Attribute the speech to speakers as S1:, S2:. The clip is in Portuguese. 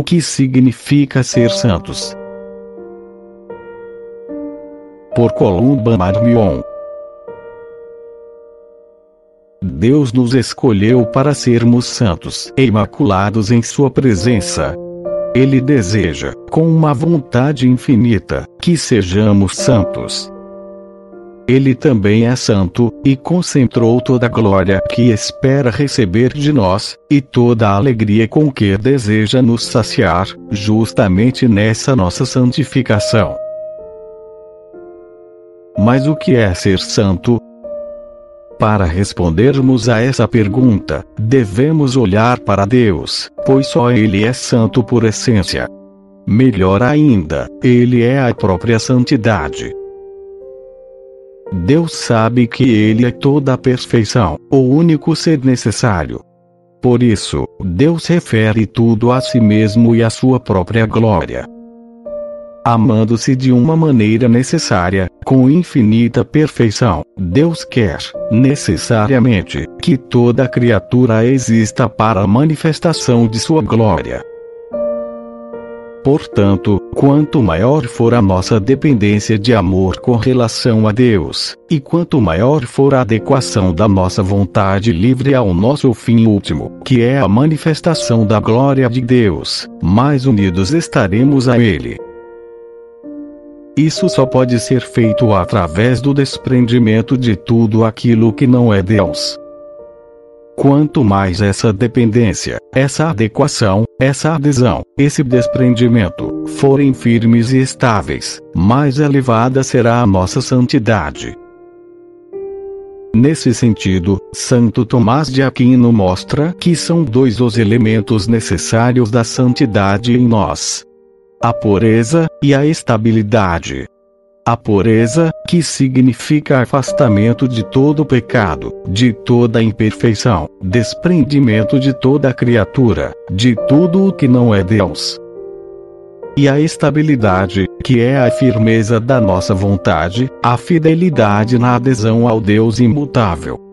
S1: o que significa ser santos. Por Columba Marmion Deus nos escolheu para sermos santos e imaculados em Sua presença. Ele deseja, com uma vontade infinita, que sejamos santos. Ele também é santo, e concentrou toda a glória que espera receber de nós, e toda a alegria com que deseja nos saciar, justamente nessa nossa santificação. Mas o que é ser santo? Para respondermos a essa pergunta, devemos olhar para Deus, pois só Ele é santo por essência. Melhor ainda, Ele é a própria santidade. Deus sabe que Ele é toda a perfeição, o único ser necessário. Por isso, Deus refere tudo a si mesmo e à sua própria glória. Amando-se de uma maneira necessária, com infinita perfeição, Deus quer, necessariamente, que toda criatura exista para a manifestação de sua glória. Portanto, quanto maior for a nossa dependência de amor com relação a Deus, e quanto maior for a adequação da nossa vontade livre ao nosso fim último, que é a manifestação da glória de Deus, mais unidos estaremos a Ele. Isso só pode ser feito através do desprendimento de tudo aquilo que não é Deus. Quanto mais essa dependência, essa adequação, essa adesão, esse desprendimento forem firmes e estáveis, mais elevada será a nossa santidade. Nesse sentido, Santo Tomás de Aquino mostra que são dois os elementos necessários da santidade em nós: a pureza e a estabilidade. A pureza, que significa afastamento de todo pecado, de toda imperfeição, desprendimento de toda criatura, de tudo o que não é Deus. E a estabilidade, que é a firmeza da nossa vontade, a fidelidade na adesão ao Deus imutável.